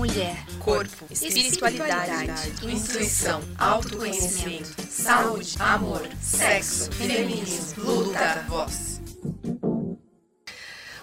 mulher, corpo, espiritualidade, intuição, autoconhecimento, saúde, amor, sexo, feminismo, luta, voz.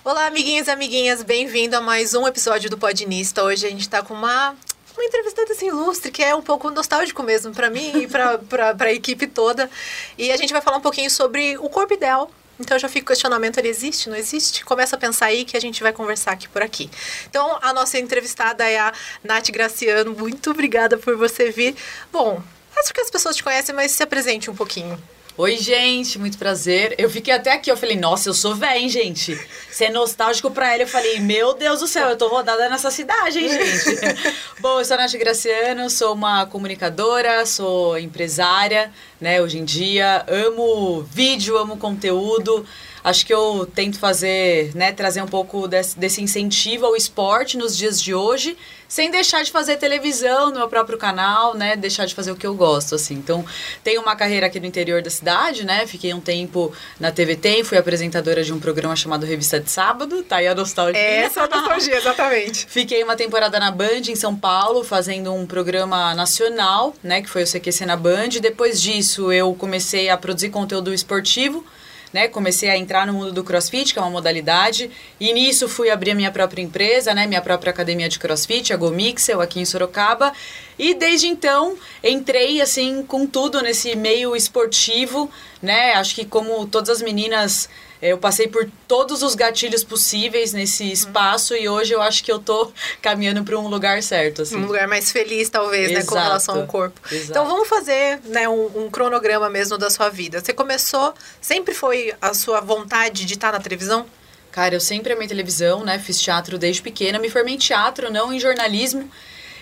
Olá, amiguinhos e amiguinhas, bem-vindo a mais um episódio do Podinista. Hoje a gente está com uma uma entrevistada assim ilustre, que é um pouco nostálgico mesmo para mim e para a equipe toda. E a gente vai falar um pouquinho sobre o corpo ideal, então já fica o questionamento, ele existe, não existe? Começa a pensar aí que a gente vai conversar aqui por aqui. Então, a nossa entrevistada é a Nath Graciano. Muito obrigada por você vir. Bom, acho que as pessoas te conhecem, mas se apresente um pouquinho. Oi, gente, muito prazer. Eu fiquei até aqui, eu falei, nossa, eu sou velha, hein, gente? Ser é nostálgico pra ela, eu falei, meu Deus do céu, eu tô rodada nessa cidade, hein, gente? Bom, eu sou a Nath Graciano, sou uma comunicadora, sou empresária, né, hoje em dia. Amo vídeo, amo conteúdo acho que eu tento fazer, né, trazer um pouco desse, desse, incentivo ao esporte nos dias de hoje, sem deixar de fazer televisão no meu próprio canal, né, deixar de fazer o que eu gosto, assim. Então, tenho uma carreira aqui no interior da cidade, né, fiquei um tempo na TVT, fui apresentadora de um programa chamado Revista de Sábado, tá aí a nostalgia. Essa é a nostalgia, exatamente. fiquei uma temporada na Band, em São Paulo, fazendo um programa nacional, né, que foi o CQC na Band. Depois disso, eu comecei a produzir conteúdo esportivo, né? Comecei a entrar no mundo do CrossFit, que é uma modalidade, e nisso fui abrir a minha própria empresa, né? Minha própria academia de CrossFit, a GoMixel, aqui em Sorocaba. E desde então entrei assim com tudo nesse meio esportivo, né? Acho que como todas as meninas eu passei por todos os gatilhos possíveis nesse uhum. espaço e hoje eu acho que eu tô caminhando para um lugar certo. Assim. Um lugar mais feliz, talvez, Exato. né, com relação ao corpo. Exato. Então vamos fazer né, um, um, cronograma mesmo da sua vida. Você começou, sempre foi a sua vontade de estar na televisão? Cara, eu sempre amei televisão, né? Fiz teatro desde pequena, me formei em teatro, não em jornalismo.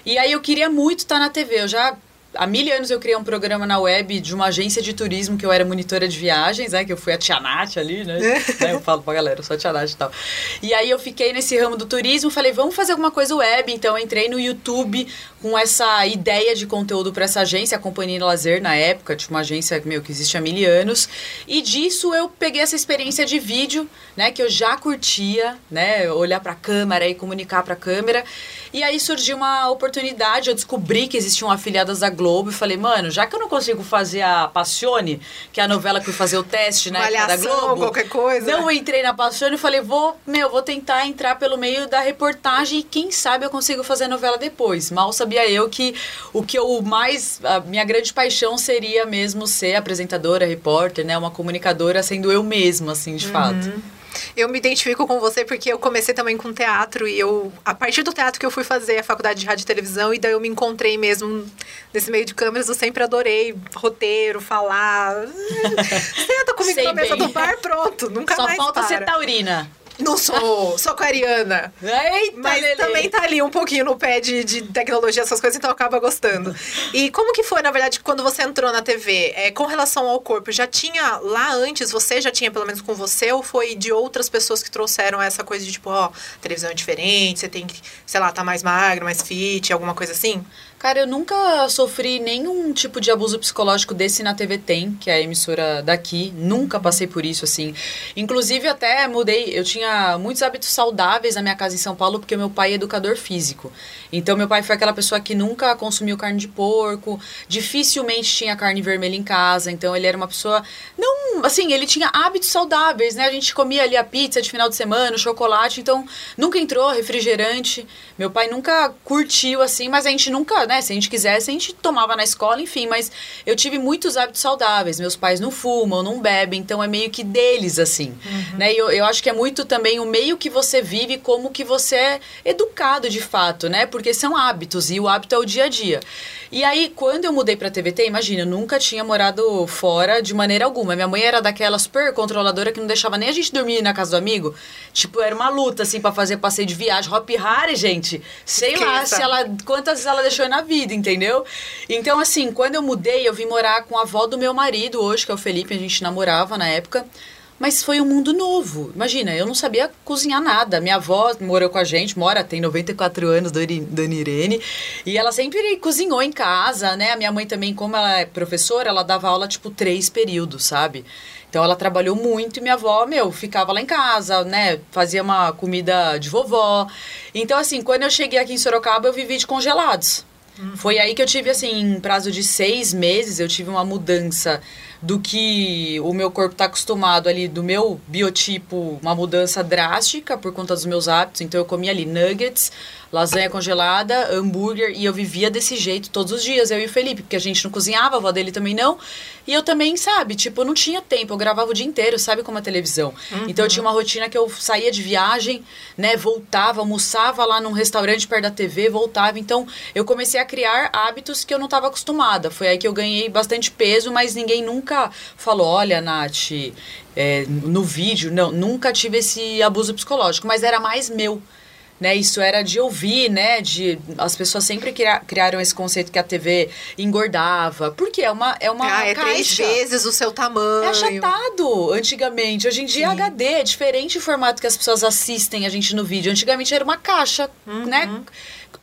E aí eu queria muito estar na TV. Eu já há mil anos eu criei um programa na web de uma agência de turismo que eu era monitora de viagens, né? Que eu fui a Tia Nath ali, né? né eu falo pra galera, eu sou a Tia Nath e tal. E aí eu fiquei nesse ramo do turismo, falei, vamos fazer alguma coisa web. Então eu entrei no YouTube com essa ideia de conteúdo para essa agência, a Companhia Lazer na época, tipo uma agência meu, que existe há mil anos. E disso eu peguei essa experiência de vídeo, né? Que eu já curtia, né? Olhar pra câmera e comunicar pra câmera. E aí surgiu uma oportunidade, eu descobri que existiam afiliadas da Globo e falei, mano, já que eu não consigo fazer a Passione, que é a novela que eu fazer o teste, né, da Globo. qualquer coisa. Não entrei na Passione e falei, vou, meu, vou tentar entrar pelo meio da reportagem e quem sabe eu consigo fazer a novela depois. Mal sabia eu que o que eu mais, a minha grande paixão seria mesmo ser apresentadora, repórter, né, uma comunicadora sendo eu mesma, assim, de uhum. fato. Eu me identifico com você porque eu comecei também com teatro e eu, a partir do teatro que eu fui fazer a faculdade de rádio e televisão e daí eu me encontrei mesmo nesse meio de câmeras, eu sempre adorei roteiro, falar. Senta comigo Sei na mesa bem. do bar, pronto, nunca Só mais Só falta para. ser taurina. Não sou, sou aquariana. Eita, mas Lelê. também tá ali um pouquinho no pé de, de tecnologia, essas coisas, então acaba gostando. E como que foi, na verdade, quando você entrou na TV? É, com relação ao corpo, já tinha lá antes, você já tinha pelo menos com você, ou foi de outras pessoas que trouxeram essa coisa de tipo, ó, televisão é diferente, você tem que, sei lá, tá mais magro, mais fit, alguma coisa assim? Cara, eu nunca sofri nenhum tipo de abuso psicológico desse na TV Tem, que é a emissora daqui. Nunca passei por isso, assim. Inclusive, até mudei. Eu tinha muitos hábitos saudáveis na minha casa em São Paulo, porque meu pai é educador físico. Então, meu pai foi aquela pessoa que nunca consumiu carne de porco, dificilmente tinha carne vermelha em casa. Então, ele era uma pessoa. Não, assim, ele tinha hábitos saudáveis, né? A gente comia ali a pizza de final de semana, o chocolate. Então, nunca entrou refrigerante. Meu pai nunca curtiu, assim, mas a gente nunca, né? Né? Se a gente quisesse, a gente tomava na escola, enfim. Mas eu tive muitos hábitos saudáveis. Meus pais não fumam, não bebem, então é meio que deles, assim. Uhum. Né? E eu, eu acho que é muito também o meio que você vive, como que você é educado de fato, né? Porque são hábitos e o hábito é o dia a dia. E aí, quando eu mudei pra TVT, imagina, eu nunca tinha morado fora de maneira alguma. Minha mãe era daquela super controladora que não deixava nem a gente dormir na casa do amigo. Tipo, era uma luta, assim, para fazer passeio de viagem. Hop Harry, gente. Sei lá se ela, quantas vezes ela deixou na vida, entendeu? Então, assim, quando eu mudei, eu vim morar com a avó do meu marido hoje, que é o Felipe, a gente namorava na época. Mas foi um mundo novo. Imagina, eu não sabia cozinhar nada. Minha avó morou com a gente, mora, tem 94 anos, Dona Irene. E ela sempre cozinhou em casa, né? A minha mãe também, como ela é professora, ela dava aula, tipo, três períodos, sabe? Então ela trabalhou muito e minha avó, meu, ficava lá em casa, né? Fazia uma comida de vovó. Então, assim, quando eu cheguei aqui em Sorocaba, eu vivi de congelados. Foi aí que eu tive, assim, em prazo de seis meses, eu tive uma mudança do que o meu corpo está acostumado ali, do meu biotipo, uma mudança drástica por conta dos meus hábitos. Então eu comia ali nuggets, lasanha congelada, hambúrguer, e eu vivia desse jeito todos os dias, eu e o Felipe, porque a gente não cozinhava, a avó dele também não. E eu também, sabe, tipo, eu não tinha tempo, eu gravava o dia inteiro, sabe como a televisão. Uhum. Então eu tinha uma rotina que eu saía de viagem, né, voltava, almoçava lá num restaurante perto da TV, voltava. Então eu comecei a criar hábitos que eu não estava acostumada. Foi aí que eu ganhei bastante peso, mas ninguém nunca falou: olha, Nath, é, no vídeo, não, nunca tive esse abuso psicológico, mas era mais meu né? Isso era de ouvir, né? De as pessoas sempre criaram esse conceito que a TV engordava, porque é uma é uma ah, é caixa. três vezes o seu tamanho. É achatado antigamente. Hoje em dia é HD, é diferente o formato que as pessoas assistem a gente no vídeo. Antigamente era uma caixa, uhum. né?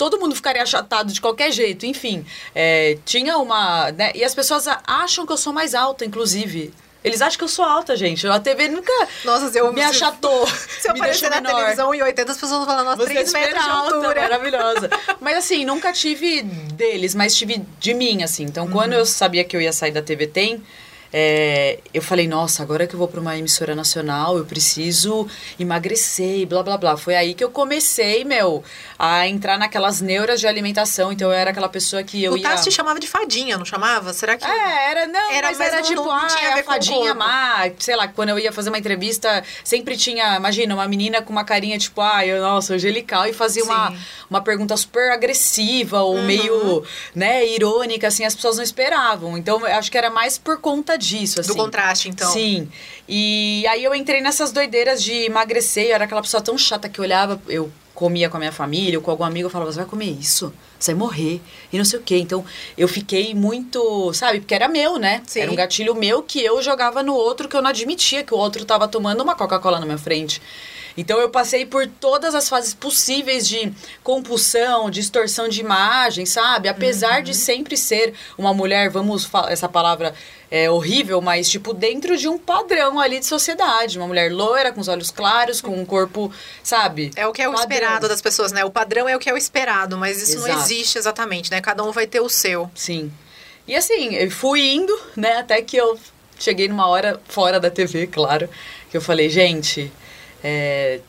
todo mundo ficaria achatado de qualquer jeito, enfim. É, tinha uma. Né? E as pessoas acham que eu sou mais alta, inclusive. Eles acham que eu sou alta, gente. A TV nunca nossa, se eu, me achatou. Se eu aparecer na menor. televisão em 80, as pessoas falar, nossa, Você 3 é metros alta, de altura. Maravilhosa. mas assim, nunca tive deles, mas tive de mim, assim. Então, uhum. quando eu sabia que eu ia sair da TV Tem, é, eu falei, nossa, agora que eu vou para uma emissora nacional, eu preciso emagrecer e blá blá blá. Foi aí que eu comecei, meu, a entrar naquelas neuras de alimentação. Então eu era aquela pessoa que eu o ia. O Tassi chamava de fadinha, não chamava? Será que. É, era, não, era, mas era não, tipo, não, ah, é a fadinha má. Sei lá, quando eu ia fazer uma entrevista, sempre tinha, imagina, uma menina com uma carinha tipo, ah, eu, nossa, angelical, e fazia uma, uma pergunta super agressiva ou uhum. meio, né, irônica, assim, as pessoas não esperavam. Então eu acho que era mais por conta disso, assim. Do contraste, então. Sim. E aí eu entrei nessas doideiras de emagrecer, eu era aquela pessoa tão chata que olhava, eu comia com a minha família ou com algum amigo, eu falava, você vai comer isso? Você vai morrer. E não sei o quê. Então, eu fiquei muito, sabe? Porque era meu, né? Sim. Era um gatilho meu que eu jogava no outro, que eu não admitia que o outro estava tomando uma Coca-Cola na minha frente. Então eu passei por todas as fases possíveis de compulsão, distorção de imagem, sabe? Apesar uhum. de sempre ser uma mulher, vamos essa palavra é horrível, mas tipo dentro de um padrão ali de sociedade, uma mulher loira com os olhos claros, com um corpo, sabe? É o que é o padrão. esperado das pessoas, né? O padrão é o que é o esperado, mas isso Exato. não existe exatamente, né? Cada um vai ter o seu. Sim. E assim, eu fui indo, né, até que eu cheguei numa hora fora da TV, claro, que eu falei, gente, é,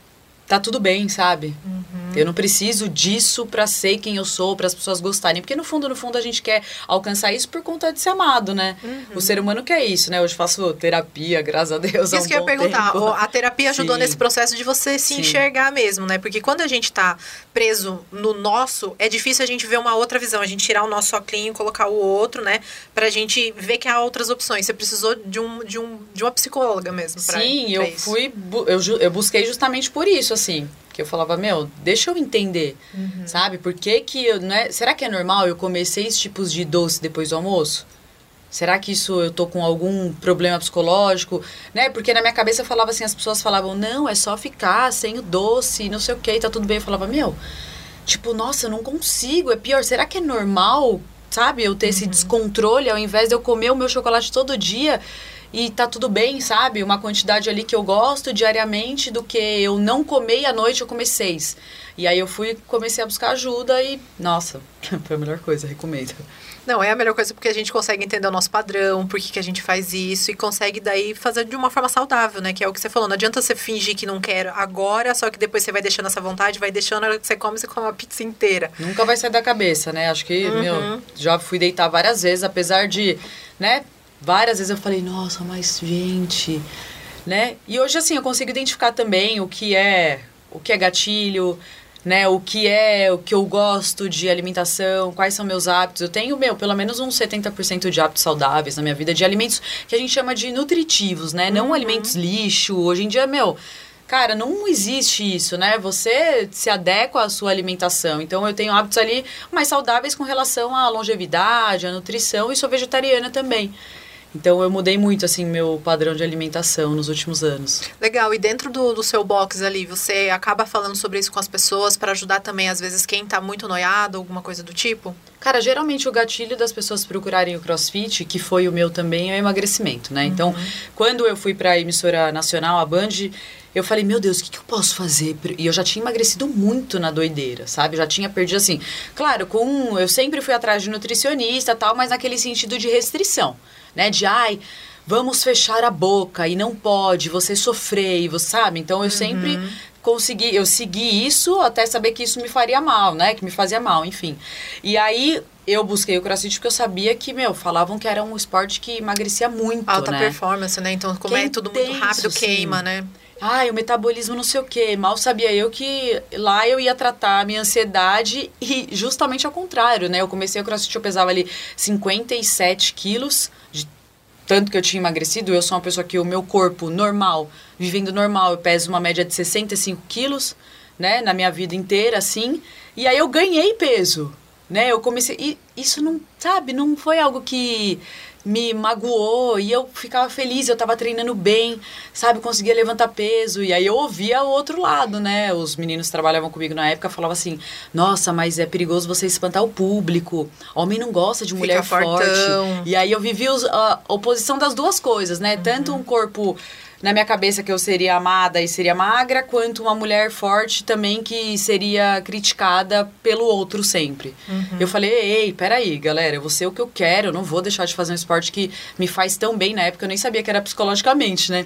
tá tudo bem, sabe? Uhum. Eu não preciso disso para ser quem eu sou, para as pessoas gostarem. Porque no fundo, no fundo, a gente quer alcançar isso por conta de ser amado, né? Uhum. O ser humano quer isso, né? Hoje faço terapia, graças a Deus. Isso um que eu ia perguntar. Tempo. A terapia ajudou Sim. nesse processo de você se Sim. enxergar mesmo, né? Porque quando a gente tá preso no nosso, é difícil a gente ver uma outra visão. A gente tirar o nosso óculos e colocar o outro, né? Pra gente ver que há outras opções. Você precisou de, um, de, um, de uma psicóloga mesmo. Pra, Sim, pra eu isso. fui. Eu, eu busquei justamente por isso, assim. Que eu falava, meu, deixa eu entender, uhum. sabe? Por que que eu, não é, será que é normal eu comer seis tipos de doce depois do almoço? Será que isso eu tô com algum problema psicológico, né? Porque na minha cabeça eu falava assim, as pessoas falavam, não, é só ficar sem o doce, não sei o que, tá tudo bem. Eu falava, meu, tipo, nossa, eu não consigo, é pior. Será que é normal, sabe? Eu ter uhum. esse descontrole ao invés de eu comer o meu chocolate todo dia e tá tudo bem, sabe? Uma quantidade ali que eu gosto diariamente do que eu não comer à noite eu comer seis. E aí eu fui comecei a buscar ajuda e, nossa, foi a melhor coisa, recomendo. Não, é a melhor coisa porque a gente consegue entender o nosso padrão, por que, que a gente faz isso e consegue daí fazer de uma forma saudável, né? Que é o que você falou. Não adianta você fingir que não quer agora, só que depois você vai deixando essa vontade, vai deixando, a hora que você come, você come a pizza inteira. Nunca vai sair da cabeça, né? Acho que, uhum. meu, já fui deitar várias vezes, apesar de, né, Várias vezes eu falei, nossa, mas gente, né? E hoje assim eu consigo identificar também o que é o que é gatilho, né? O que é o que eu gosto de alimentação, quais são meus hábitos. Eu tenho, meu, pelo menos uns 70% de hábitos saudáveis na minha vida, de alimentos que a gente chama de nutritivos, né? Não uhum. alimentos lixo. Hoje em dia, meu, Cara, não existe isso, né? Você se adequa à sua alimentação. Então, eu tenho hábitos ali mais saudáveis com relação à longevidade, à nutrição e sou vegetariana também. Então eu mudei muito assim meu padrão de alimentação nos últimos anos. Legal. E dentro do, do seu box ali, você acaba falando sobre isso com as pessoas para ajudar também às vezes quem tá muito noiado, alguma coisa do tipo? Cara, geralmente o gatilho das pessoas procurarem o CrossFit, que foi o meu também, é o emagrecimento, né? Então, Uhum. quando eu fui para a emissora nacional, a Band, eu falei, meu Deus, o que, que eu posso fazer? E eu já tinha emagrecido muito na doideira, sabe? Já tinha perdido assim. Claro, com eu sempre fui atrás de nutricionista e tal, mas naquele sentido de restrição, né? De ai, vamos fechar a boca e não pode, você sofrer, e você sabe? Então eu sempre consegui, eu segui isso até saber que isso me faria mal, né? Que me fazia mal, enfim. E aí eu busquei o crossfit porque eu sabia que, meu, falavam que era um esporte que emagrecia muito, Alta né? performance, né? Então, como Que é tudo muito intenso, rápido, sim. queima, né? Ai, o metabolismo não sei o quê. Mal sabia eu que lá eu ia tratar a minha ansiedade e justamente ao contrário, né? Eu comecei o crossfit, eu pesava ali 57 quilos, de tanto que eu tinha emagrecido. Eu sou uma pessoa que o meu corpo normal, vivendo normal, eu peso uma média de 65 quilos, né? Na minha vida inteira, assim. E aí eu ganhei peso, né? Eu comecei... E isso não, sabe, não foi algo que me magoou e eu ficava feliz, eu tava treinando bem, sabe, conseguia levantar peso. E aí eu ouvia o outro lado, né? Os meninos que trabalhavam comigo na época falavam assim: "Nossa, mas é perigoso você espantar o público. Homem não gosta de mulher Fica forte". fortão. E aí eu vivi os- a oposição das duas coisas, né? Tanto um corpo na minha cabeça que eu seria amada e seria magra, quanto uma mulher forte também que seria criticada pelo outro sempre. Eu falei, ei, peraí, galera, eu vou ser o que eu quero, eu não vou deixar de fazer um esporte que me faz tão bem. Na época eu nem sabia que era psicologicamente, né?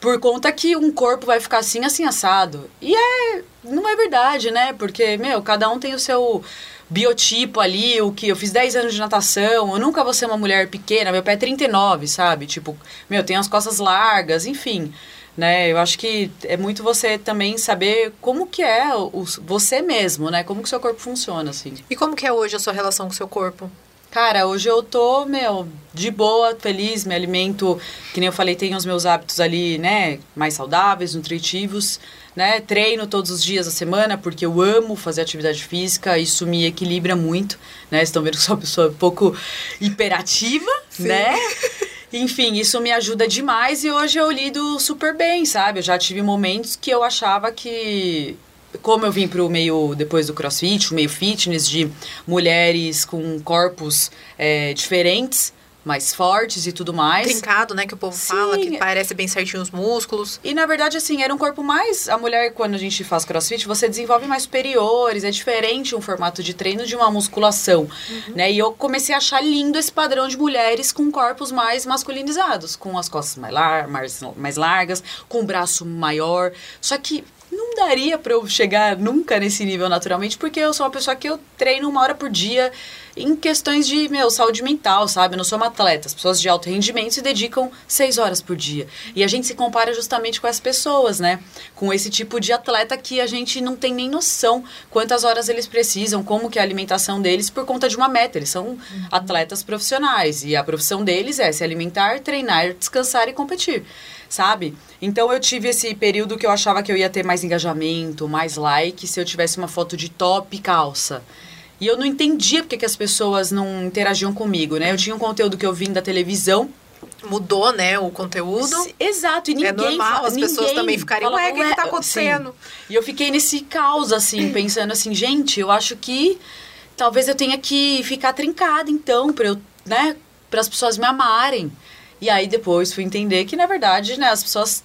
Por conta que um corpo vai ficar assim, assim, assado. E é. Não é verdade, né? Porque, meu, cada um tem o seu biotipo ali, o que eu fiz 10 anos de natação, eu nunca vou ser uma mulher pequena, meu pé é 39, sabe? Tipo, meu, tem as costas largas, enfim, né? Eu acho que é muito você também saber como que é o, o- você mesmo, né? Como que o seu corpo funciona, assim. E como que é hoje a sua relação com o seu corpo? Cara, hoje eu tô, meu, de boa, feliz, me alimento, que nem eu falei, tenho os meus hábitos ali, né, mais saudáveis, nutritivos, né, treino todos os dias da semana, porque eu amo fazer atividade física, isso me equilibra muito, né, vocês estão vendo que sou uma pessoa um pouco hiperativa, né, enfim, isso me ajuda demais e hoje eu lido super bem, sabe, eu já tive momentos que eu achava que como eu vim para o meio, depois do crossfit, o meio fitness, de mulheres com corpos é, diferentes, mais fortes e tudo mais. Trincado, né? Que o povo Sim. fala, que parece bem certinho os músculos. E na verdade, assim, era um corpo mais. A mulher, quando a gente faz crossfit, você desenvolve mais superiores, é diferente um formato de treino de uma musculação. Né? E eu comecei a achar lindo esse padrão de mulheres com corpos mais masculinizados, com as costas mais, lar mais, mais largas, com o braço maior. Só que não daria pra eu chegar nunca nesse nível naturalmente, porque eu sou uma pessoa que eu treino uma hora por dia em questões de, meu, saúde mental, sabe? Eu não sou uma atleta. As pessoas de alto rendimento se dedicam seis horas por dia. E a gente se compara justamente com as pessoas, né? Com esse tipo de atleta que a gente não tem nem noção quantas horas eles precisam, como que é a alimentação deles por conta de uma meta. Eles são atletas profissionais e a profissão deles é se alimentar, treinar, descansar e competir sabe? Então eu tive esse período que eu achava que eu ia ter mais engajamento, mais like se eu tivesse uma foto de top e calça. E eu não entendia porque que as pessoas não interagiam comigo, né? Eu tinha um conteúdo que eu vim da televisão. Mudou, né, o conteúdo. Exato, e ninguém é normal fa- as pessoas também ficarem, fala, ué, o que, que tá acontecendo? sim. E eu fiquei nesse caos, assim, pensando assim, gente, eu acho que talvez eu tenha que ficar trincada, então, pra eu, né, para as pessoas me amarem. E aí depois fui entender que, na verdade, né, as pessoas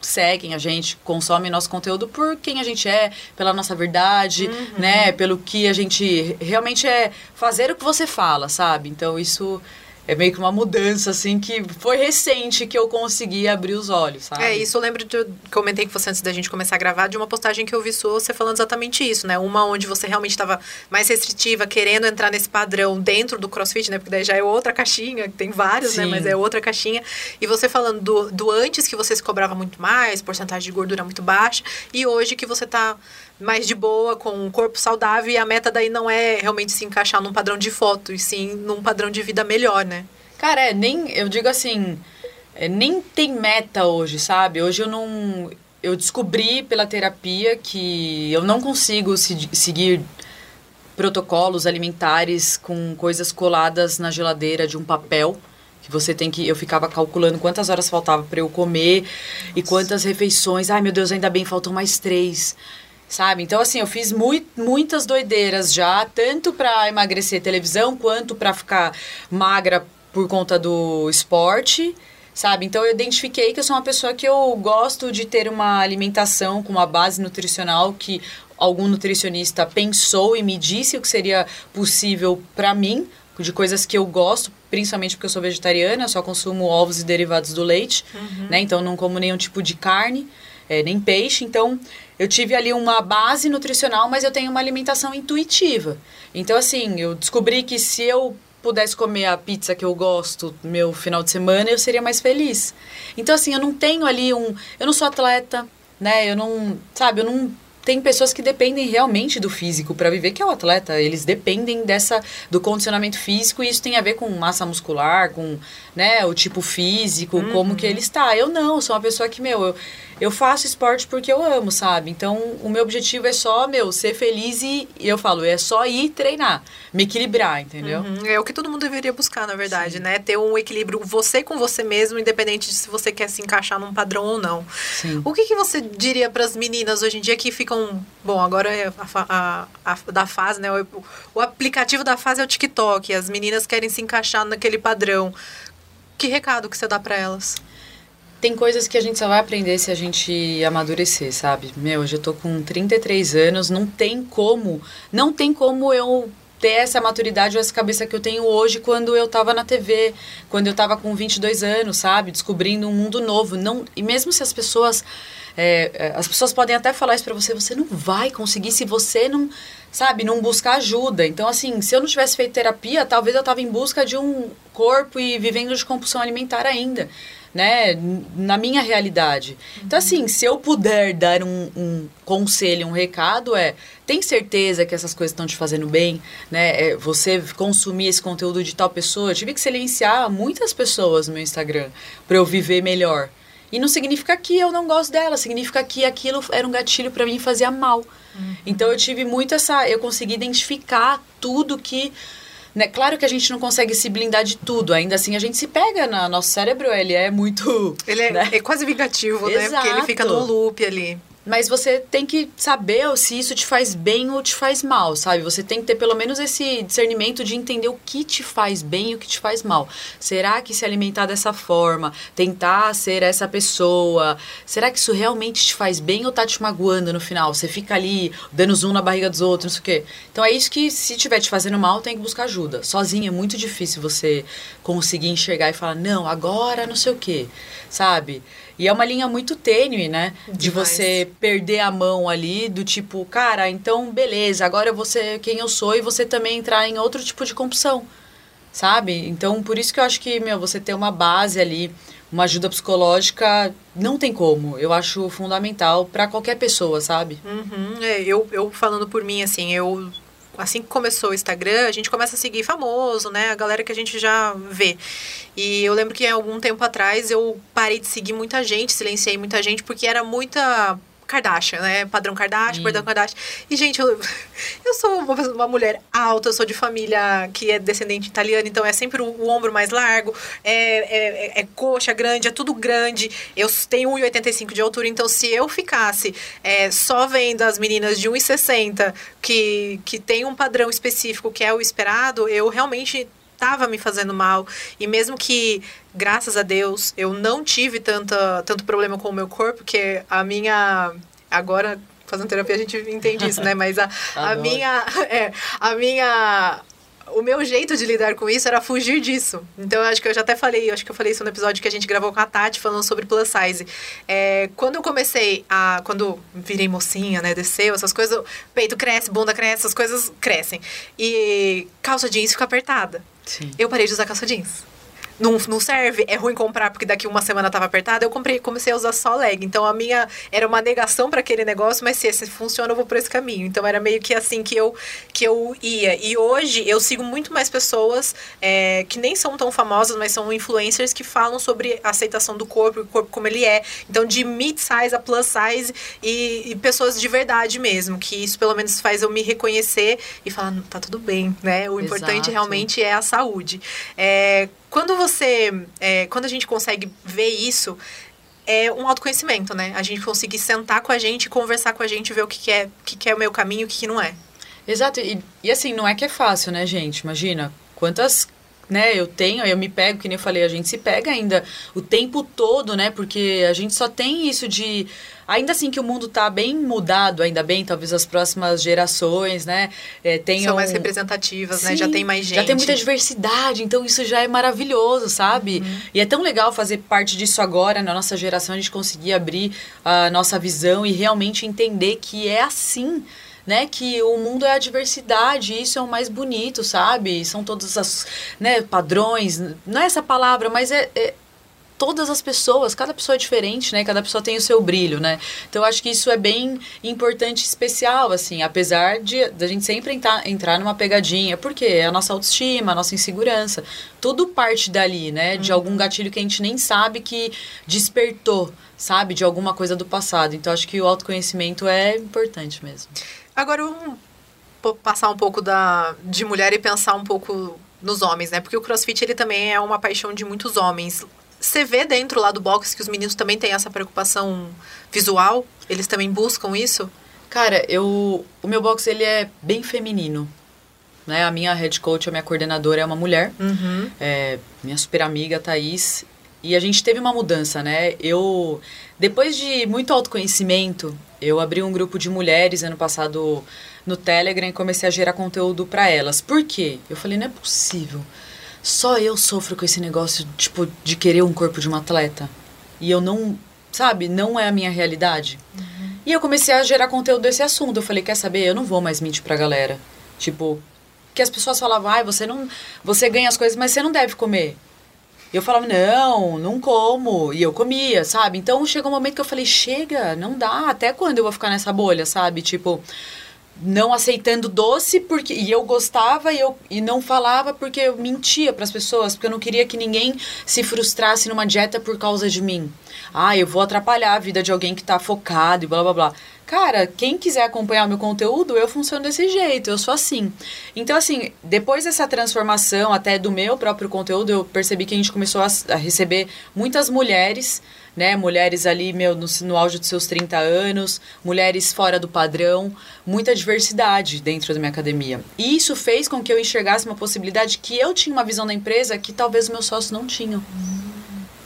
seguem a gente, consomem nosso conteúdo por quem a gente é, pela nossa verdade, né, pelo que a gente realmente é fazer o que você fala, sabe? Então isso é meio que uma mudança, assim, que foi recente que eu consegui abrir os olhos, sabe? É, isso eu lembro de. Comentei com você antes da gente começar a gravar de uma postagem que eu vi sua, você falando exatamente isso, né? Uma onde você realmente estava mais restritiva, querendo entrar nesse padrão dentro do crossfit, né? Porque daí já é outra caixinha, tem vários, né? Sim. Mas é outra caixinha. E você falando do, do antes que você se cobrava muito mais, porcentagem de gordura muito baixa, e hoje que você tá mais de boa, com um corpo saudável, e a meta daí não é realmente se encaixar num padrão de foto, e sim num padrão de vida melhor, né? Cara, é, nem, eu digo assim, é, nem tem meta hoje, sabe? Hoje eu não. Eu descobri pela terapia que eu não consigo se- seguir protocolos alimentares com coisas coladas na geladeira de um papel. Que você tem que. Eu ficava calculando quantas horas faltava para eu comer e quantas refeições. Ai, meu Deus, ainda bem, faltam mais três. Sabe? Então, assim, eu fiz muito, muitas doideiras já, tanto para emagrecer televisão quanto para ficar magra por conta do esporte sabe? Então eu identifiquei que eu sou uma pessoa que eu gosto de ter uma alimentação com uma base nutricional que algum nutricionista pensou e me disse o que seria possível para mim, de coisas que eu gosto, principalmente porque eu sou vegetariana, só consumo ovos e derivados do leite, uhum. né? Então não como nenhum tipo de carne, é, nem peixe. Então eu tive ali uma base nutricional, mas eu tenho uma alimentação intuitiva. Então assim, eu descobri que se eu pudesse comer a pizza que eu gosto meu final de semana, eu seria mais feliz. Então assim, eu não tenho ali um, eu não sou atleta, né? Eu não, sabe, eu não tem pessoas que dependem realmente do físico para viver, que é o atleta. Eles dependem dessa do condicionamento físico e isso tem a ver com massa muscular, com né, o tipo físico, uhum. como que ele está. Eu não, sou uma pessoa que, meu, eu, eu faço esporte porque eu amo, sabe? Então, o meu objetivo é só, meu, ser feliz e, eu falo, é só ir treinar, me equilibrar, entendeu? Uhum. É o que todo mundo deveria buscar, na verdade, Sim. né? Ter um equilíbrio você com você mesmo, independente de se você quer se encaixar num padrão ou não. Sim. O que, que você diria para as meninas hoje em dia que ficam, bom, agora é a, a, a, da fase, né? O, o aplicativo da fase é o TikTok, as meninas querem se encaixar naquele padrão. Que recado que você dá para elas? tem coisas que a gente só vai aprender se a gente amadurecer, sabe? Meu, eu tô com 33 anos, não tem como, não tem como eu ter essa maturidade ou essa cabeça que eu tenho hoje quando eu tava na TV, quando eu tava com 22 anos, sabe? Descobrindo um mundo novo. Não, e mesmo se as pessoas. É, é as pessoas podem até falar isso para você, você não vai conseguir se você não, sabe, não buscar ajuda. Então, assim, se eu não tivesse feito terapia, talvez eu tava em busca de um corpo e vivendo de compulsão alimentar ainda né, na minha realidade. Então, assim, se eu puder dar um, um conselho, um recado, é tem certeza que essas coisas estão te fazendo bem, né? É, você consumir esse conteúdo de tal pessoa. Eu tive que silenciar muitas pessoas no meu Instagram para eu viver melhor. E não significa que eu não gosto dela, significa que aquilo era um gatilho para mim e fazia mal. Uhum. Então eu tive muito essa. Eu consegui identificar tudo que né? Claro que a gente não consegue se blindar de tudo, ainda assim a gente se pega no nosso cérebro, ele é muito. Ele é, né? é quase vingativo, Exato. né? Porque ele fica no loop ali. Mas você tem que saber se isso te faz bem ou te faz mal, sabe? Você tem que ter pelo menos esse discernimento de entender o que te faz bem e o que te faz mal. Será que se alimentar dessa forma, tentar ser essa pessoa, será que isso realmente te faz bem ou tá te magoando no final? Você fica ali dando zoom na barriga dos outros, não sei o quê. Então é isso que se tiver te fazendo mal, tem que buscar ajuda. Sozinho é muito difícil você conseguir enxergar e falar, não, agora não sei o quê, sabe? E é uma linha muito tênue, né? Demais. De você perder a mão ali, do tipo, cara, então beleza, agora eu vou ser quem eu sou e você também entrar em outro tipo de compulsão, sabe? Então, por isso que eu acho que, meu, você ter uma base ali, uma ajuda psicológica, não tem como. Eu acho fundamental para qualquer pessoa, sabe? Uhum. É, eu, eu falando por mim, assim, eu assim que começou o Instagram, a gente começa a seguir famoso, né? A galera que a gente já vê. E eu lembro que há algum tempo atrás eu parei de seguir muita gente, silenciei muita gente, porque era muita Kardashian, né? Padrão Kardashian, padrão Kardashian. E, gente, eu, eu sou uma, uma, mulher alta, eu sou de família que é descendente italiana, então é sempre o, o ombro mais largo, é, é, é, coxa grande, é tudo grande. Eu tenho 1,85 de altura, então se eu ficasse é, só vendo as meninas de 1,60 que, que tem um padrão específico que é o esperado, eu realmente estava me fazendo mal. E mesmo que, graças a Deus, eu não tive tanta, tanto problema com o meu corpo, porque a minha. Agora, fazendo terapia, a gente entende isso, né? Mas a, a minha. É, a minha o meu jeito de lidar com isso era fugir disso. Então, eu acho que eu já até falei, acho que eu falei isso no episódio que a gente gravou com a Tati, falando sobre plus size. É, quando eu comecei a. Quando virei mocinha, né? Desceu, essas coisas, peito cresce, bunda cresce, essas coisas crescem. E calça jeans fica apertada. Sim. Eu parei de usar calça jeans não, não serve, é ruim comprar porque daqui uma semana tava apertada, eu comprei, comecei a usar só leg. Então a minha era uma negação para aquele negócio, mas se esse funciona, eu vou por esse caminho. Então era meio que assim que eu, que eu ia. E hoje eu sigo muito mais pessoas é, que nem são tão famosas, mas são influencers que falam sobre a aceitação do corpo, o corpo como ele é. Então de mid size a plus size e, e pessoas de verdade mesmo, que isso pelo menos faz eu me reconhecer e falar, tá tudo bem, né? O importante Exato. realmente é a saúde. É, quando você, é, quando a gente consegue ver isso, é um autoconhecimento, né? A gente conseguir sentar com a gente, conversar com a gente, ver o que, que é, o que, que é o meu caminho, o que, que não é. Exato. E, e assim, não é que é fácil, né, gente? Imagina quantas né, eu tenho, eu me pego, que nem eu falei, a gente se pega ainda o tempo todo, né? Porque a gente só tem isso de ainda assim que o mundo está bem mudado, ainda bem, talvez as próximas gerações, né, é, tenham... São mais representativas, Sim, né, já tem mais gente. Já tem muita diversidade, então isso já é maravilhoso, sabe? Uhum. E é tão legal fazer parte disso agora, na nossa geração, a gente conseguir abrir a nossa visão e realmente entender que é assim, né, que o mundo é a diversidade, isso é o mais bonito, sabe? São todas as, né, padrões, não é essa palavra, mas é, é todas as pessoas, cada pessoa é diferente, né? Cada pessoa tem o seu brilho, né? Então eu acho que isso é bem importante especial, assim, apesar de a gente sempre entrar, entrar numa pegadinha, porque é a nossa autoestima, a nossa insegurança, tudo parte dali, né? De uhum. algum gatilho que a gente nem sabe que despertou, sabe? De alguma coisa do passado. Então acho que o autoconhecimento é importante mesmo. Agora, vamos passar um pouco da, de mulher e pensar um pouco nos homens, né? Porque o crossfit ele também é uma paixão de muitos homens. Você vê dentro lá do box que os meninos também têm essa preocupação visual? Eles também buscam isso? Cara, eu o meu box ele é bem feminino. Né? A minha head coach, a minha coordenadora é uma mulher. Uhum. É, minha super amiga, Thaís. E a gente teve uma mudança, né? Eu, depois de muito autoconhecimento, eu abri um grupo de mulheres ano passado no Telegram e comecei a gerar conteúdo para elas. Por quê? Eu falei, não é possível. Só eu sofro com esse negócio, tipo, de querer um corpo de uma atleta. E eu não, sabe, não é a minha realidade. Uhum. E eu comecei a gerar conteúdo desse assunto. Eu falei, quer saber? Eu não vou mais mentir pra galera. Tipo, que as pessoas falavam, ai, você não. Você ganha as coisas, mas você não deve comer. E eu falava, não, não como. E eu comia, sabe? Então chegou um momento que eu falei, chega, não dá. Até quando eu vou ficar nessa bolha, sabe? Tipo, não aceitando doce porque e eu gostava e eu e não falava porque eu mentia para as pessoas porque eu não queria que ninguém se frustrasse numa dieta por causa de mim ah eu vou atrapalhar a vida de alguém que está focado e blá blá blá Cara, quem quiser acompanhar o meu conteúdo, eu funciono desse jeito, eu sou assim. Então, assim, depois dessa transformação até do meu próprio conteúdo, eu percebi que a gente começou a, a receber muitas mulheres, né? Mulheres ali, meu, no, no auge dos seus 30 anos, mulheres fora do padrão, muita diversidade dentro da minha academia. E isso fez com que eu enxergasse uma possibilidade que eu tinha uma visão da empresa que talvez meus sócios não tinham.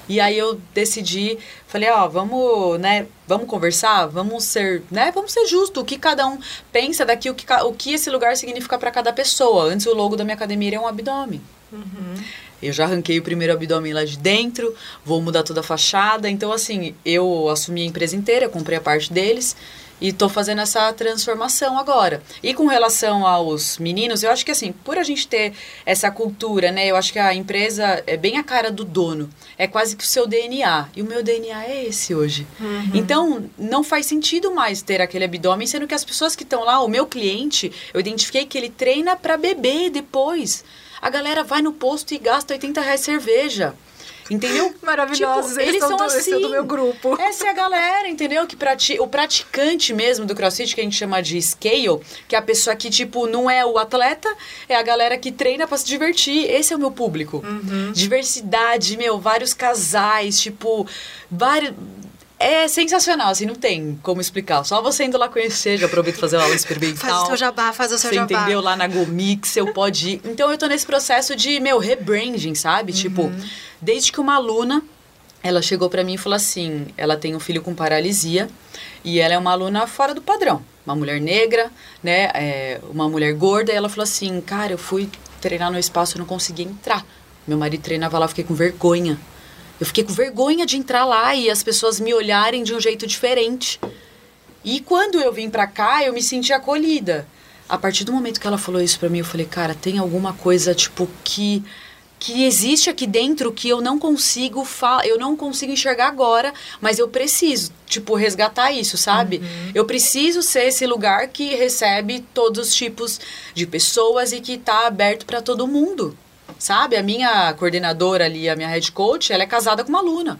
E aí eu decidi, falei, ó, vamos, né, vamos conversar, vamos ser, né, vamos ser justo, o que cada um pensa daqui, o que, o que esse lugar significa para cada pessoa. Antes o logo da minha academia era um abdômen. Uhum. Eu já arranquei o primeiro abdômen lá de dentro, vou mudar toda a fachada. Então, assim, eu assumi a empresa inteira, comprei a parte deles. E tô fazendo essa transformação agora. E com relação aos meninos, eu acho que assim, por a gente ter essa cultura, né? Eu acho que a empresa é bem a cara do dono. É quase que o seu DNA. E o meu DNA é esse hoje. Uhum. Então, não faz sentido mais ter aquele abdômen, sendo que as pessoas que estão lá, o meu cliente, eu identifiquei que ele treina para beber depois. A galera vai no posto e gasta 80 reais cerveja. Entendeu? Maravilhosos, tipo, eles, eles são, do, assim. do meu grupo. Essa é a galera, entendeu? Que prati o praticante mesmo do crossfit, que a gente chama de scale, que é a pessoa que, tipo, não é o atleta, é a galera que treina para se divertir. Esse é o meu público. Uhum. Diversidade, meu, vários casais, tipo, vários é sensacional, assim, não tem como explicar. Só você indo lá conhecer, já aproveita fazer uma aula experimental. Faz o seu jabá, faz o seu você jabá. Você entendeu? Lá na Gomix, eu pode ir. Então, eu tô nesse processo de, meu, rebranding, sabe? Tipo, uhum. Tipo, desde que uma aluna, ela chegou para mim e falou assim, ela tem um filho com paralisia e ela é uma aluna fora do padrão. Uma mulher negra, né? É, uma mulher gorda. E ela falou assim, cara, eu fui treinar no espaço e não consegui entrar. Meu marido treinava lá, eu fiquei com vergonha. Eu fiquei com vergonha de entrar lá e as pessoas me olharem de um jeito diferente. E quando eu vim pra cá, eu me senti acolhida. A partir do momento que ela falou isso pra mim, eu falei, cara, tem alguma coisa, tipo, que que existe aqui dentro que eu não consigo eu não consigo enxergar agora, mas eu preciso, tipo, resgatar isso, sabe? Uhum. Eu preciso ser esse lugar que recebe todos os tipos de pessoas e que tá aberto para todo mundo sabe? A minha coordenadora ali, a minha head coach, ela é casada com uma aluna.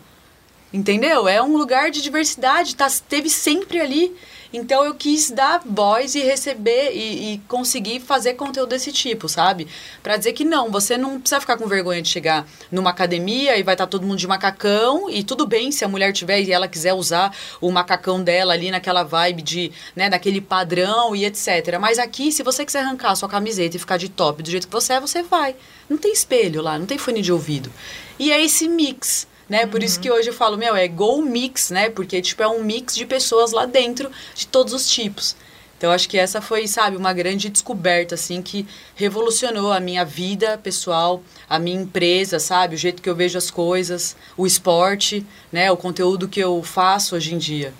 Entendeu? É um lugar de diversidade, tá, teve sempre ali. Então eu quis dar voz e receber e, e conseguir fazer conteúdo desse tipo, sabe? Para dizer que não, você não precisa ficar com vergonha de chegar numa academia e vai estar tá todo mundo de macacão e tudo bem se a mulher tiver e ela quiser usar o macacão dela ali naquela vibe de, né, daquele padrão e etc. Mas aqui, se você quiser arrancar a sua camiseta e ficar de top do jeito que você é, você vai. Não tem espelho lá, não tem fone de ouvido. E é esse mix né? Por isso que hoje eu falo, meu, é Go Mix, né? Porque, tipo, é um mix de pessoas lá dentro, de todos os tipos. Então, acho que essa foi, sabe, uma grande descoberta, assim, que revolucionou a minha vida pessoal, a minha empresa, sabe? O jeito que eu vejo as coisas, o esporte, né? O conteúdo que eu faço hoje em dia.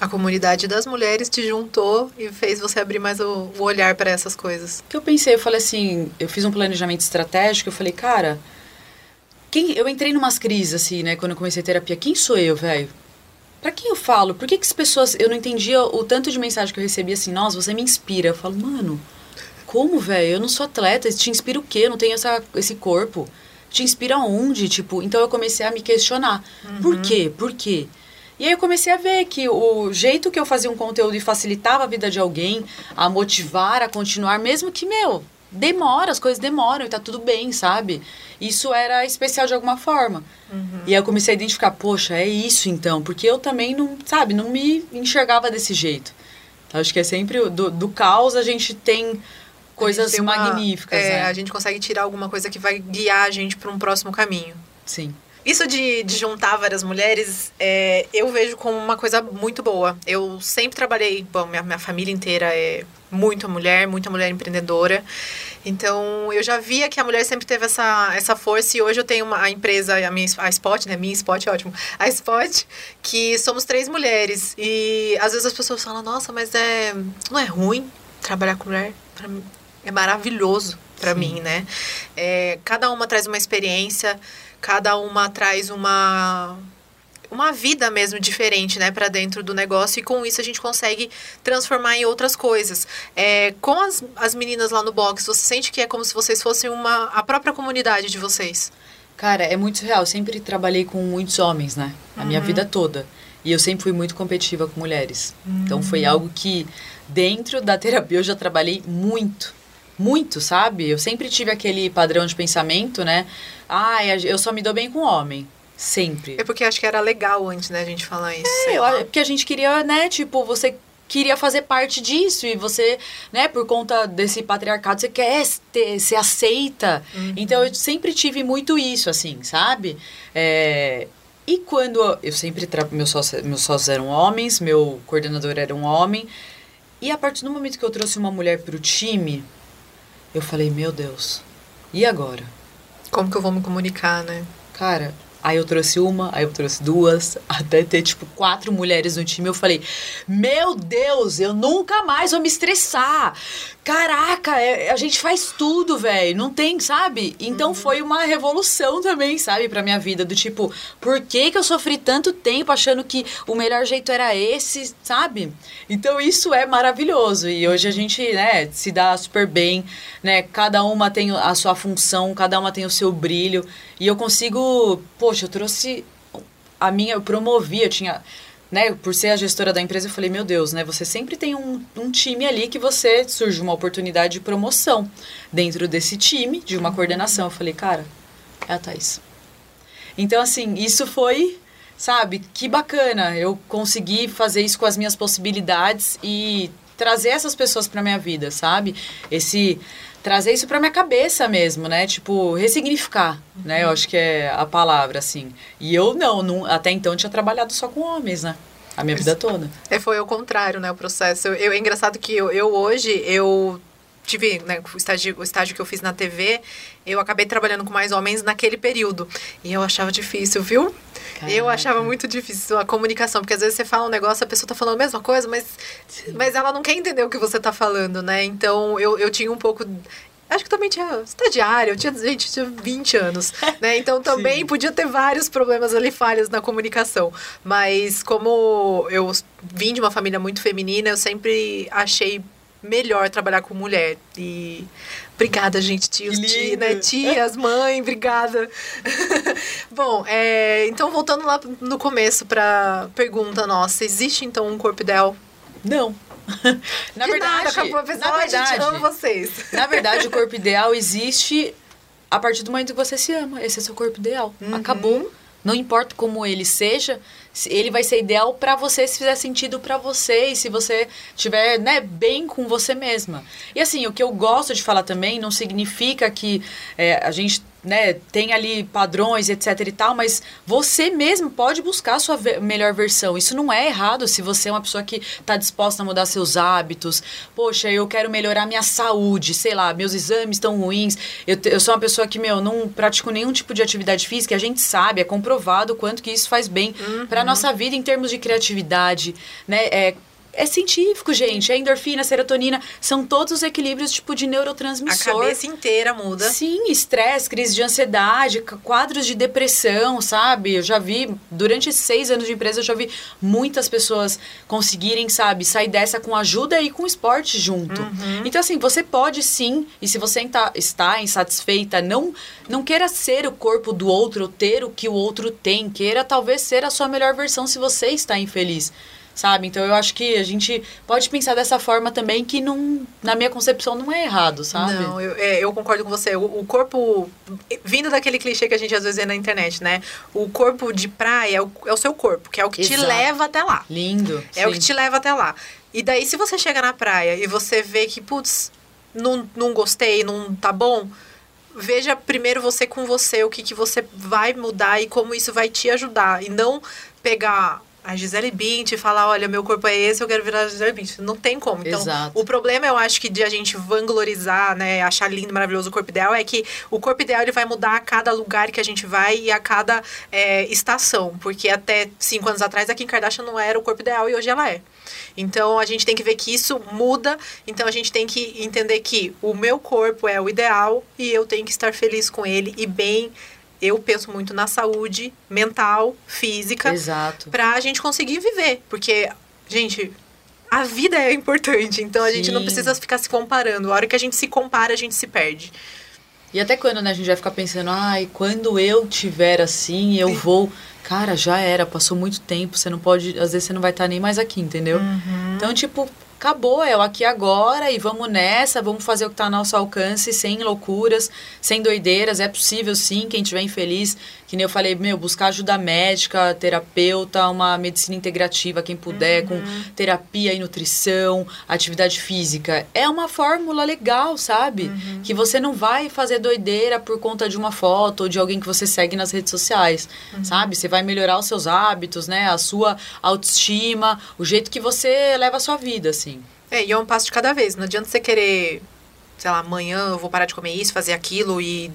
A comunidade das mulheres te juntou e fez você abrir mais o, o olhar para essas coisas. O que eu pensei, eu falei assim, eu fiz um planejamento estratégico, eu falei, cara, quem, eu entrei numas crises, assim, né, quando eu comecei a terapia. Quem sou eu, velho? Pra quem eu falo? Por que, que as pessoas. Eu não entendia o tanto de mensagem que eu recebia assim, nossa, você me inspira. Eu falo, mano, como, velho? Eu não sou atleta. Te inspira o quê? Eu não tenho essa, esse corpo. Te inspira onde? Tipo, então eu comecei a me questionar. Uhum. Por quê? Por quê? E aí eu comecei a ver que o jeito que eu fazia um conteúdo e facilitava a vida de alguém, a motivar, a continuar, mesmo que, meu, demora, as coisas demoram e tá tudo bem, sabe? Isso era especial de alguma forma. Uhum. E aí eu comecei a identificar, poxa, é isso então, porque eu também não, sabe, não me enxergava desse jeito. Então, acho que é sempre do, do caos a gente tem coisas tem uma, magníficas. É, né? a gente consegue tirar alguma coisa que vai guiar a gente para um próximo caminho. Sim. Isso de, de juntar várias mulheres, é, eu vejo como uma coisa muito boa. Eu sempre trabalhei, bom, minha, minha família inteira é muita mulher, muita mulher empreendedora. Então, eu já via que a mulher sempre teve essa, essa força e hoje eu tenho uma, a empresa, a minha a Spot, né? Minha Spot, ótimo. A Spot, que somos três mulheres. E às vezes as pessoas falam, nossa, mas é não é ruim trabalhar com mulher? Pra mim, é maravilhoso para mim, né? É, cada uma traz uma experiência cada uma traz uma uma vida mesmo diferente, né, para dentro do negócio e com isso a gente consegue transformar em outras coisas. É, com as, as meninas lá no box, você sente que é como se vocês fossem uma a própria comunidade de vocês? Cara, é muito real. Eu sempre trabalhei com muitos homens, né, a uhum. minha vida toda. E eu sempre fui muito competitiva com mulheres. Uhum. Então foi hum. algo que dentro da terapia eu já trabalhei muito muito, sabe? Eu sempre tive aquele padrão de pensamento, né? Ah, eu só me dou bem com homem. Sempre. É porque acho que era legal antes, né, a gente falar isso. É, eu, porque a gente queria, né, tipo, você queria fazer parte disso e você, né, por conta desse patriarcado, você quer ter, ser aceita. Uhum. Então eu sempre tive muito isso, assim, sabe? É, e quando eu sempre meus sócios, meus sócios eram homens, meu coordenador era um homem, e a partir do momento que eu trouxe uma mulher para o time, eu falei, meu Deus, e agora? Como que eu vou me comunicar, né? Cara, Aí eu trouxe uma, aí eu trouxe duas, até ter, tipo, quatro mulheres no time. Eu falei, meu Deus, eu nunca mais vou me estressar. Caraca, é, a gente faz tudo, velho. Não tem, sabe? Então uhum. foi uma revolução também, sabe, pra minha vida. Do tipo, por que, que eu sofri tanto tempo achando que o melhor jeito era esse, sabe? Então isso é maravilhoso. E hoje a gente, né, se dá super bem, né? Cada uma tem a sua função, cada uma tem o seu brilho. E eu consigo, poxa, eu trouxe a minha, eu promovi, eu tinha né, por ser a gestora da empresa, eu falei, meu Deus, né, você sempre tem um, um time ali que você surge uma oportunidade de promoção dentro desse time, de uma coordenação. Eu falei, cara, é a Thaís. Então, assim, isso foi, sabe, que bacana. Eu consegui fazer isso com as minhas possibilidades e trazer essas pessoas para minha vida, sabe? Esse trazer isso para minha cabeça mesmo, né? Tipo, ressignificar, uhum. né? Eu acho que é a palavra, assim. E eu não, não, até então tinha trabalhado só com homens, né? A minha vida toda. É, foi o contrário, né? O processo. Eu, eu é engraçado que eu, eu hoje, eu tive, né, o estágio, o estágio que eu fiz na TV, eu acabei trabalhando com mais homens naquele período. E eu achava difícil, viu? Caraca. Eu achava muito difícil a comunicação, porque às vezes você fala um negócio, a pessoa tá falando a mesma coisa, mas, mas ela não quer entender o que você tá falando, né? Então eu, eu tinha um pouco. Acho que também tinha estagiário, eu tinha, gente, tinha 20 anos, né? Então também podia ter vários problemas ali, falhas na comunicação. Mas como eu vim de uma família muito feminina, eu sempre achei melhor trabalhar com mulher. E obrigada, gente, tios, tia, né? tias, mãe, obrigada. Bom, é, então voltando lá no começo para pergunta nossa, existe então um corpo ideal? Não. na de verdade, nada, acabou o episódio, na verdade, amo vocês. Na verdade, o corpo ideal existe a partir do momento que você se ama. Esse é seu corpo ideal. Uhum. Acabou. Não importa como ele seja, ele vai ser ideal para você se fizer sentido para você e se você tiver, né, bem com você mesma. E assim, o que eu gosto de falar também não significa que é, a gente né, tem ali padrões, etc e tal, mas você mesmo pode buscar a sua melhor versão. Isso não é errado se você é uma pessoa que está disposta a mudar seus hábitos. Poxa, eu quero melhorar minha saúde, sei lá, meus exames estão ruins. Eu, eu sou uma pessoa que, meu, não pratico nenhum tipo de atividade física. A gente sabe, é comprovado o quanto que isso faz bem uhum. para nossa vida em termos de criatividade, né? É, é científico, gente. A endorfina, serotonina, são todos os equilíbrios tipo de neurotransmissor. A cabeça inteira muda. Sim, estresse, crise de ansiedade, quadros de depressão, sabe? Eu já vi, durante esses seis anos de empresa, eu já vi muitas pessoas conseguirem, sabe, sair dessa com ajuda e com esporte junto. Uhum. Então, assim, você pode sim, e se você tá, está insatisfeita, não, não queira ser o corpo do outro, ou ter o que o outro tem. Queira talvez ser a sua melhor versão se você está infeliz sabe? Então eu acho que a gente pode pensar dessa forma também que não, na minha concepção não é errado, sabe? Não, eu, é, eu concordo com você. O, o, corpo, vindo daquele clichê que a gente às vezes vê na internet, né? O corpo de praia é o, é o seu corpo, que é o que Exato. te leva até lá. Lindo. É sim. o que te leva até lá. E daí, se você chega na praia e você vê que, putz, não, não gostei, não tá bom, veja primeiro você com você, o que, que você vai mudar e como isso vai te ajudar. E não pegar a Gisele Bint e falar, olha, meu corpo é esse, eu quero virar a Gisele Bint. Não tem como. Então, Exato. o problema, eu acho que de a gente vanglorizar, né, achar lindo, maravilhoso o corpo ideal, é que o corpo ideal ele vai mudar a cada lugar que a gente vai e a cada é, estação. Porque até cinco anos atrás, a Kim Kardashian não era o corpo ideal e hoje ela é. Então, a gente tem que ver que isso muda. Então, a gente tem que entender que o meu corpo é o ideal e eu tenho que estar feliz com ele e bem eu penso muito na saúde mental, física, Exato. pra a gente conseguir viver. Porque, gente, a vida é importante, então a Sim. gente não precisa ficar se comparando. A hora que a gente se compara, a gente se perde. E até quando, né, a gente vai ficar pensando, ai, quando eu tiver assim, eu vou. Cara, já era, passou muito tempo, você não pode, às vezes você não vai estar nem mais aqui, entendeu? Uhum. Então, tipo, acabou, é o aqui agora e vamos nessa, vamos fazer o que está ao nosso alcance, sem loucuras, sem doideiras. É possível sim, quem estiver infeliz, que nem eu falei, meu, buscar ajuda médica, terapeuta, uma medicina integrativa, quem puder, uhum. com terapia e nutrição, atividade física. É uma fórmula legal, sabe? Uhum. Que você não vai fazer doideira por conta de uma foto ou de alguém que você segue nas redes sociais, uhum. sabe? Você vai melhorar os seus hábitos, né? A sua autoestima, o jeito que você leva a sua vida, assim. É, e é um passo de cada vez. Não adianta você querer, sei lá, amanhã eu vou parar de comer isso, fazer aquilo e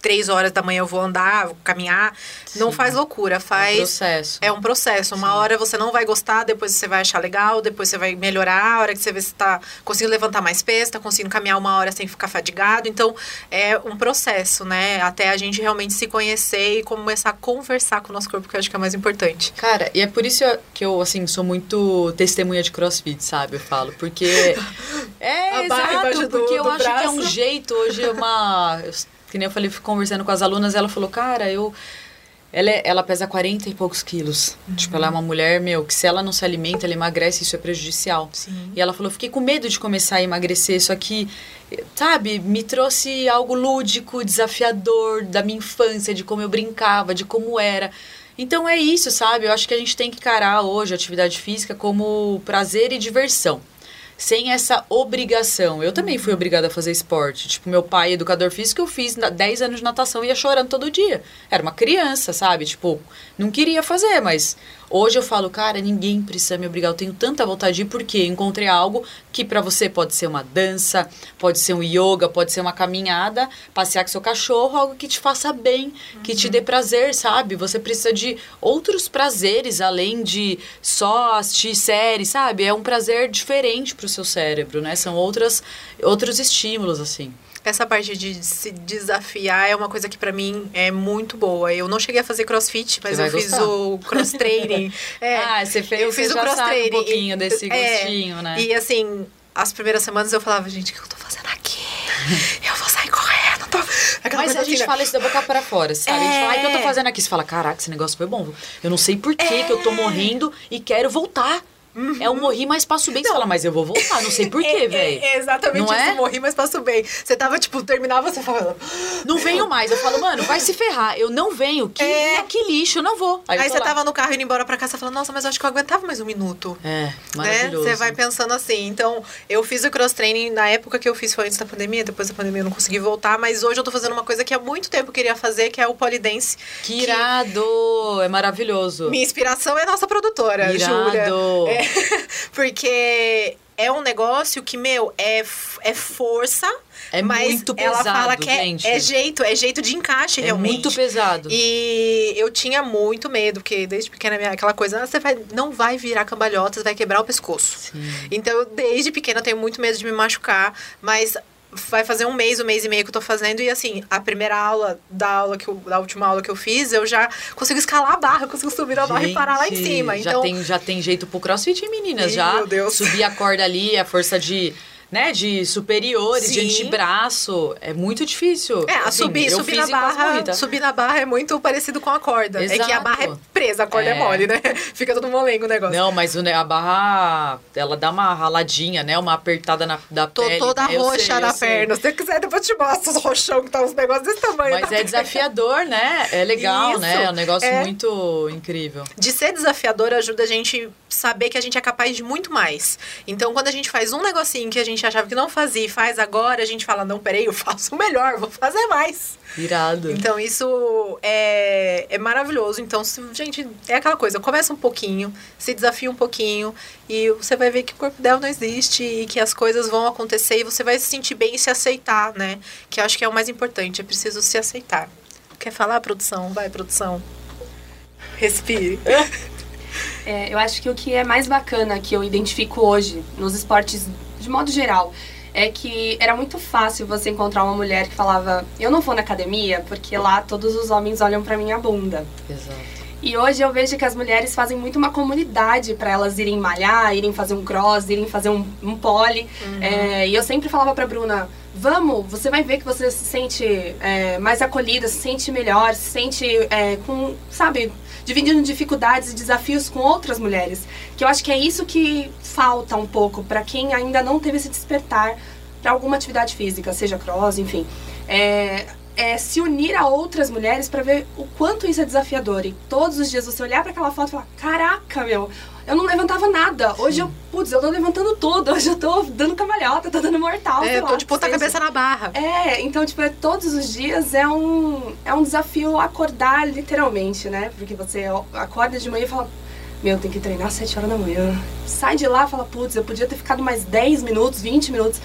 três horas da manhã eu vou andar, caminhar. Sim. Não faz loucura, faz. É um processo. É um processo. Uma Sim. hora você não vai gostar, depois você vai achar legal, depois você vai melhorar. A hora que você vê se está conseguindo levantar mais peso, está conseguindo caminhar uma hora sem ficar fadigado. Então, é um processo, né? Até a gente realmente se conhecer e começar a conversar com o nosso corpo, que eu acho que é mais importante. Cara, e é por isso que eu, assim, sou muito testemunha de crossfit, sabe? Eu falo. Porque. é, exato, porque eu acho braço. que é um jeito hoje, é uma que nem eu falei, conversando com as alunas, ela falou, cara, eu. Ela, é, ela pesa 40 e poucos quilos. Uhum. Tipo, ela é uma mulher, meu, que se ela não se alimenta, ela emagrece, isso é prejudicial. Sim. E ela falou, fiquei com medo de começar a emagrecer, isso aqui, sabe, me trouxe algo lúdico, desafiador da minha infância, de como eu brincava, de como era. Então é isso, sabe? Eu acho que a gente tem que encarar hoje a atividade física como prazer e diversão sem essa obrigação. Eu também fui obrigada a fazer esporte. Tipo, meu pai, educador físico, eu fiz 10 anos de natação e ia chorando todo dia. Era uma criança, sabe? Tipo, não queria fazer, mas Hoje eu falo, cara, ninguém precisa me obrigar. Eu tenho tanta vontade de ir porque encontrei algo que para você pode ser uma dança, pode ser um yoga, pode ser uma caminhada, passear com seu cachorro, algo que te faça bem, uhum. que te dê prazer, sabe? Você precisa de outros prazeres além de só assistir série, sabe? É um prazer diferente para o seu cérebro, né? São outras, outros estímulos, assim essa parte de se desafiar é uma coisa que para mim é muito boa. Eu não cheguei a fazer crossfit, mas eu fiz o cross training. é, ah, você fez, eu fiz o cross training. um pouquinho desse é, gostinho, né? E assim, as primeiras semanas eu falava, gente, o que eu tô fazendo aqui? eu vou sair correndo. Tô... Mas a gente assim, fala isso da boca para fora, sabe? É... A gente fala, o que eu tô é. fazendo aqui? Você fala, caraca, esse negócio foi bom. Eu não sei por que, é... que eu tô morrendo e quero voltar. É um morri, mas passo bem. Você fala, mas eu vou voltar, não sei porquê, É, velho. é exatamente Não isso. é? Morri, mas passo bem. Você tava, tipo, terminava, você falava. Não venho mais. Eu falo, mano, vai se ferrar. Eu não venho. Que, É. que lixo, eu não vou. Aí, eu tô você lá. tava no carro indo embora pra casa, você falou, nossa, mas eu acho que eu aguentava mais um minuto. É, Né? maravilhoso. Você vai pensando assim. Então, eu fiz o cross training na época que eu fiz foi antes da pandemia, depois da pandemia eu não consegui voltar, mas hoje eu tô fazendo uma coisa que há muito tempo eu queria fazer, que é o polidense. Que irado. É maravilhoso. Minha inspiração é a nossa produtora, Irado. Júlia. É, porque é um negócio que, meu, é, é força. É mas muito ela pesado, fala que é, é jeito, é jeito de encaixe, É realmente. muito pesado. E eu tinha muito medo, porque desde pequena aquela coisa, ah, você vai, não vai virar cambalhota, você vai quebrar o pescoço. Sim. Então, desde pequena, eu tenho muito medo de me machucar, mas vai fazer um mês, um mês e meio que eu tô fazendo, e assim, a primeira aula da aula que eu, da última aula que eu fiz, eu já consigo escalar a barra, eu consigo subir a barra e parar lá em cima. Já, Então, tem, já tem jeito pro crossfit, meninas? Ih, já meu Deus. subir a corda ali, a força de. Né, de superiores, de Sim. antebraço. É muito difícil. É, Assim, subir, subir na barra, tá? subir na barra é muito parecido com a corda. É que a Exato. barra é presa, a corda é, É. mole, né? Fica todo molengo o negócio. Não, mas a barra, ela dá uma raladinha, né? Uma apertada na, da Tô pele. toda né? Eu roxa sei, na sei. perna. Se você quiser, depois eu te mostro os roxão que tá uns negócios desse tamanho. Mas na é perna. desafiador, né? É legal, Isso, né? É um negócio é. muito incrível. De ser desafiador ajuda a gente saber que a gente é capaz de muito mais. Então, quando a gente faz um negocinho que a gente achava que não fazia e faz agora, a gente fala, não, peraí, eu faço melhor, vou fazer mais. Irado. Então, isso é, é maravilhoso. Então, se, gente, é aquela coisa, começa um pouquinho, se desafia um pouquinho e você vai ver que o corpo dela não existe e que as coisas vão acontecer e você vai se sentir bem e se aceitar, né? Que eu acho que é o mais importante, é preciso se aceitar. Quer falar, produção? Vai, produção. Respire. É, eu acho que o que é mais bacana que eu identifico hoje nos esportes de modo geral é que era muito fácil você encontrar uma mulher que falava eu não vou na academia porque lá todos os homens olham pra minha bunda. Exato. E hoje eu vejo que as mulheres fazem muito uma comunidade para elas irem malhar, irem fazer um cross, irem fazer um, um pole. É, e eu sempre falava pra Bruna, vamos, você vai ver que você se sente é, mais acolhida, se sente melhor, se sente é, com, sabe, dividindo dificuldades e desafios com outras mulheres. Que eu acho que é isso que falta um pouco para quem ainda não teve esse despertar para alguma atividade física, seja cross, enfim. É, é se unir a outras mulheres para ver o quanto isso é desafiador. E todos os dias você olhar para aquela foto e falar: caraca, meu, eu não levantava nada. Hoje eu, putz, eu tô levantando tudo. Hoje eu tô dando cambalhota, tô dando mortal. É, eu lá, tô de ponta cabeça na barra. É, então, tipo, é, todos os dias é um, é um desafio acordar literalmente, né? Porque você acorda de manhã e fala, meu, tem que treinar às 7 horas da manhã. Sai de lá e fala, putz, eu podia ter ficado mais 10 minutos, 20 minutos.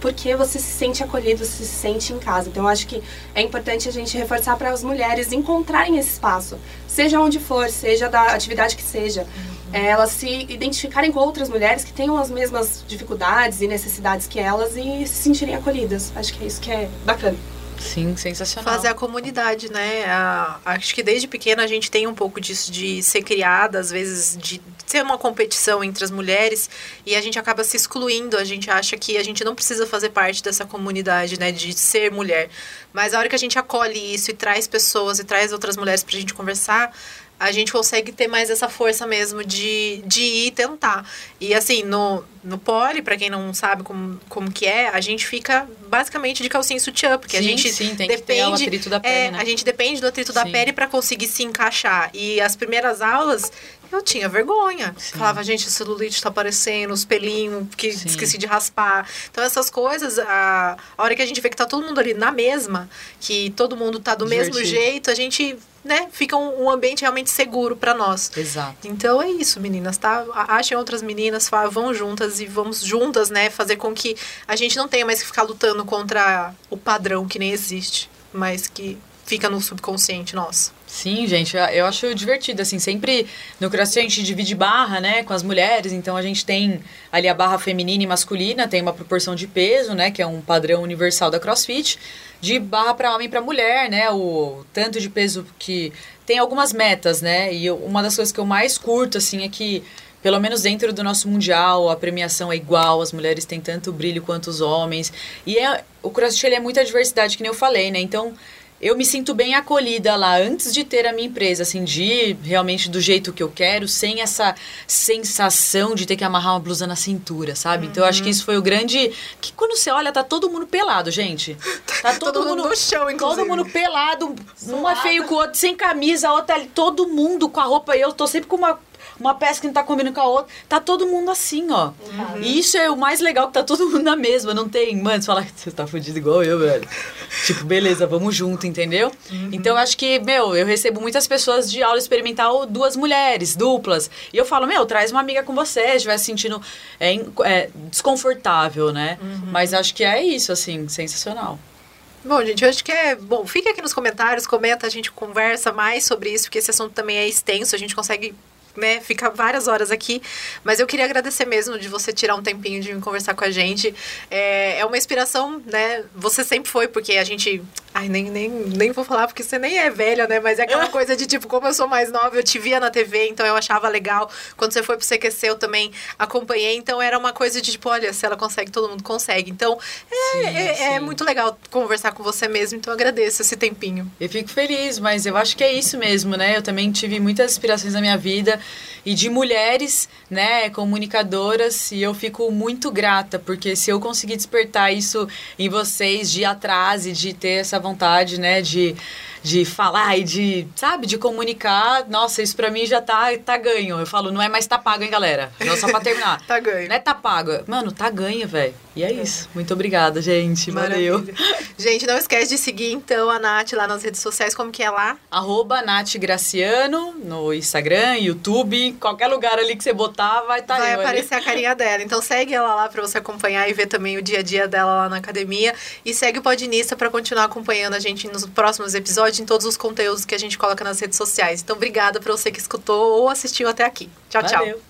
Porque você se sente acolhido, você se sente em casa. Então, eu acho que é importante a gente reforçar para as mulheres encontrarem esse espaço. Seja onde for, seja da atividade que seja. É, elas se identificarem com outras mulheres que tenham as mesmas dificuldades e necessidades que elas e se sentirem acolhidas. Acho que é isso que é bacana. Sim, sensacional. Fazer a comunidade, né? A- acho que desde pequena a gente tem um pouco disso de ser criada, às vezes de ser uma competição entre as mulheres e a gente acaba se excluindo. A gente acha que a gente não precisa fazer parte dessa comunidade, né? De ser mulher. Mas a hora que a gente acolhe isso e traz pessoas e traz outras mulheres pra gente conversar, a gente consegue ter mais essa força mesmo de, de ir tentar. E assim, no, no pole, pra quem não sabe como, como que é, a gente fica basicamente de calcinha e sutiã, porque a Sim, gente sim, tem que ter o atrito da pele, é, né? A gente depende do atrito da Sim. pele pra conseguir se encaixar. E as primeiras aulas, eu tinha vergonha. Sim. Falava, gente, o celulite tá aparecendo, os pelinhos que Sim. esqueci de raspar. Então, essas coisas, a, a hora que a gente vê que tá todo mundo ali na mesma, que todo mundo tá do mesmo Divertido. jeito, a gente, né, fica um, um ambiente realmente seguro pra nós. Exato. Então é isso, meninas, tá? A- Achem outras meninas, vão juntas e vamos juntas, né, fazer com que a gente não tenha mais que ficar lutando contra o padrão que nem existe, mas que fica no subconsciente nosso. Sim, gente, eu- acho divertido, assim, sempre no CrossFit a gente divide barra, né, com as mulheres, então a gente tem ali a barra feminina e masculina, tem uma proporção de peso, né, que é um padrão universal da CrossFit, de barra para homem e para mulher, né, o tanto de peso que tem algumas metas, né, e eu- uma das coisas que eu mais curto, assim, é que pelo menos dentro do nosso mundial, a premiação é igual, as mulheres têm tanto brilho quanto os homens. E é, o CrossFit ele é muita diversidade, que nem eu falei, né? Então, eu me sinto bem acolhida lá antes de ter a minha empresa, assim, de ir realmente do jeito que eu quero, sem essa sensação de ter que amarrar uma blusa na cintura, sabe? Uhum. Então eu acho que isso foi o grande. Que quando você olha, tá todo mundo pelado, gente. Tá todo, todo mundo, no chão, inclusive. Todo mundo pelado, um é feio com o outro, sem camisa, a outra ali, todo mundo com a roupa. E eu tô sempre com uma uma peça que não tá combinando com a outra. Tá todo mundo assim, ó. Uhum. E isso é o mais legal, que tá todo mundo na mesma. Não tem, mano, você fala, você tá fudido igual eu, velho. tipo, beleza, vamos junto, entendeu? Uhum. Então, eu acho que, meu, eu recebo muitas pessoas de aula experimental, duas mulheres, duplas. E eu falo, meu, traz uma amiga com você, estiver se sentindo é, é, desconfortável, né? Uhum. Mas acho que é isso, assim, sensacional. Bom, gente, eu acho que é bom. Fique aqui nos comentários, comenta, a gente conversa mais sobre isso, porque esse assunto também é extenso, a gente consegue né, ficar várias horas aqui, mas eu queria agradecer mesmo de você tirar um tempinho de conversar com a gente. É, é uma inspiração, né? Você sempre foi, porque a gente Ai, nem, nem, nem vou falar porque você nem é velha, né? Mas é aquela coisa de tipo, como eu sou mais nova, eu te via na TV, então eu achava legal. Quando você foi pro CQC, eu também acompanhei. Então era uma coisa de tipo, olha, se ela consegue, todo mundo consegue. Então é, sim, é, sim. é, muito legal conversar com você mesmo. Então eu agradeço esse tempinho. Eu fico feliz, mas eu acho que é isso mesmo, né? Eu também tive muitas inspirações na minha vida e de mulheres, né, comunicadoras. E eu fico muito grata, porque se eu conseguir despertar isso em vocês de atrás e de ter essa vontade, né, de de falar e de, sabe, de comunicar, nossa, isso pra mim já tá, tá ganho. Eu falo, não é mais tá pago, hein, galera? Não só pra terminar. tá ganho. Não é tá pago. Mano, tá ganho, velho. E é, é isso. Muito obrigada, gente. Maravilha. Valeu. Gente, não esquece de seguir, então, a Nath lá nas redes sociais. Como que é lá? Arroba Nath Graciano, no Instagram, YouTube, qualquer lugar ali que você botar, vai estar tá Vai aparecer ali. a carinha dela. Então, segue ela lá pra você acompanhar e ver também o dia a dia dela lá na academia. E segue o Podinista para continuar acompanhando a gente nos próximos episódios em todos os conteúdos que a gente coloca nas redes sociais. Então, obrigada para você que escutou ou assistiu até aqui. Tchau, Valeu. tchau.